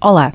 Olá!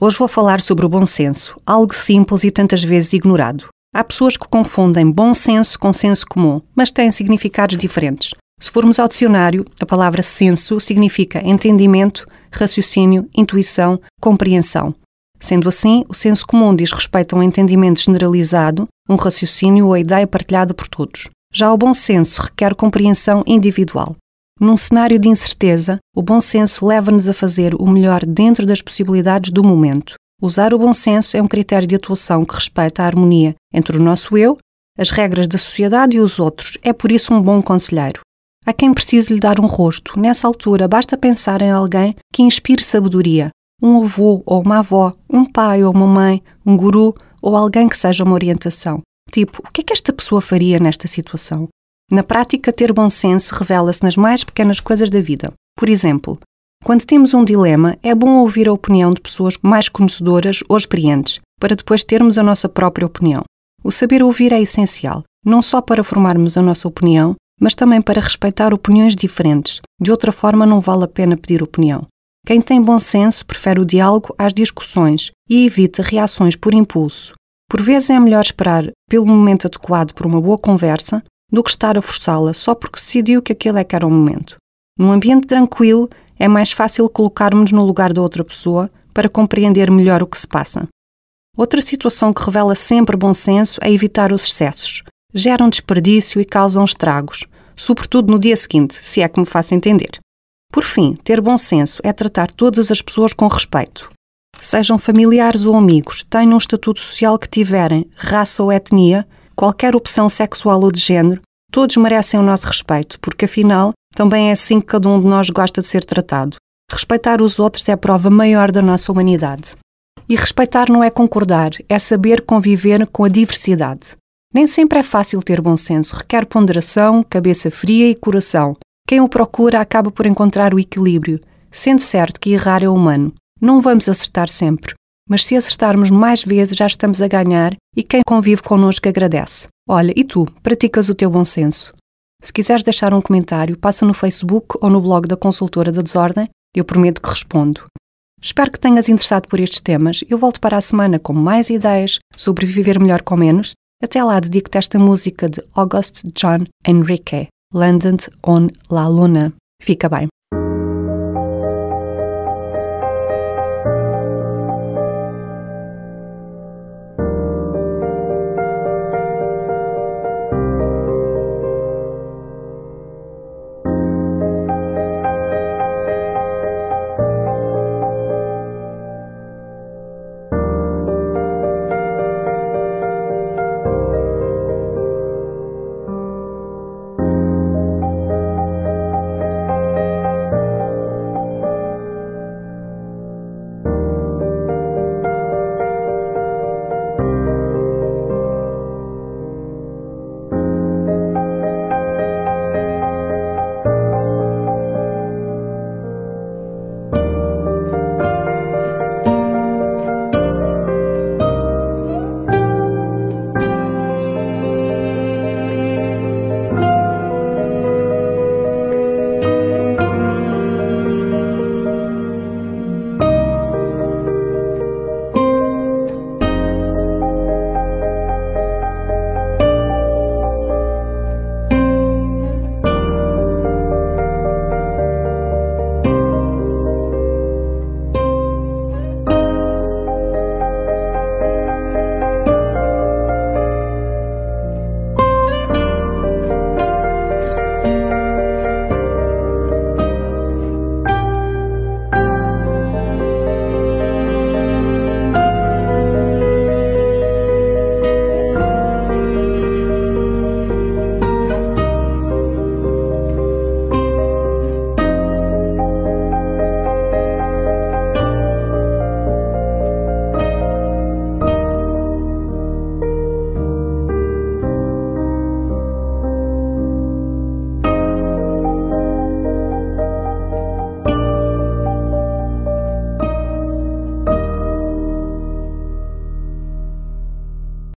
Hoje vou falar sobre o bom senso, algo simples e tantas vezes ignorado. Há pessoas que confundem bom senso com senso comum, mas têm significados diferentes. Se formos ao dicionário, a palavra senso significa entendimento, raciocínio, intuição, compreensão. Sendo assim, o senso comum diz respeito a um entendimento generalizado, um raciocínio ou a ideia partilhada por todos. Já o bom senso requer compreensão individual. Num cenário de incerteza, o bom senso leva-nos a fazer o melhor dentro das possibilidades do momento. Usar o bom senso é um critério de atuação que respeita a harmonia entre o nosso eu, as regras da sociedade e os outros. É por isso um bom conselheiro. Há quem precise lhe dar um rosto. Nessa altura, basta pensar em alguém que inspire sabedoria. Um avô ou uma avó, um pai ou uma mãe, um guru ou alguém que seja uma orientação. Tipo, o que é que esta pessoa faria nesta situação? Na prática, ter bom senso revela-se nas mais pequenas coisas da vida. Por exemplo, quando temos um dilema, é bom ouvir a opinião de pessoas mais conhecedoras ou experientes, para depois termos a nossa própria opinião. O saber ouvir é essencial, não só para formarmos a nossa opinião, mas também para respeitar opiniões diferentes. De outra forma, não vale a pena pedir opinião. Quem tem bom senso prefere o diálogo às discussões e evita reações por impulso. Por vezes é melhor esperar pelo momento adequado por uma boa conversa do que estar a forçá-la só porque decidiu que aquele é que era o momento. Num ambiente tranquilo, é mais fácil colocarmos no lugar da outra pessoa para compreender melhor o que se passa. Outra situação que revela sempre bom senso é evitar os excessos. Geram desperdício e causam estragos, sobretudo no dia seguinte, se é que me faço entender. Por fim, ter bom senso é tratar todas as pessoas com respeito. Sejam familiares ou amigos, tenham o estatuto social que tiverem, raça ou etnia, qualquer opção sexual ou de género, todos merecem o nosso respeito, porque afinal também é assim que cada um de nós gosta de ser tratado. Respeitar os outros é a prova maior da nossa humanidade. E respeitar não é concordar, é saber conviver com a diversidade. Nem sempre é fácil ter bom senso, requer ponderação, cabeça fria e coração. Quem o procura acaba por encontrar o equilíbrio, sendo certo que errar é humano. Não vamos acertar sempre, mas se acertarmos mais vezes já estamos a ganhar e quem convive connosco agradece. Olha, e tu, praticas o teu bom senso? Se quiseres deixar um comentário, passa no Facebook ou no blog da Consultora da Desordem, eu prometo que respondo. Espero que tenhas interessado por estes temas. Eu volto para a semana com mais ideias sobre viver melhor com menos. Até lá dedico-te esta música de August John Enrique, Landed on la Luna. Fica bem.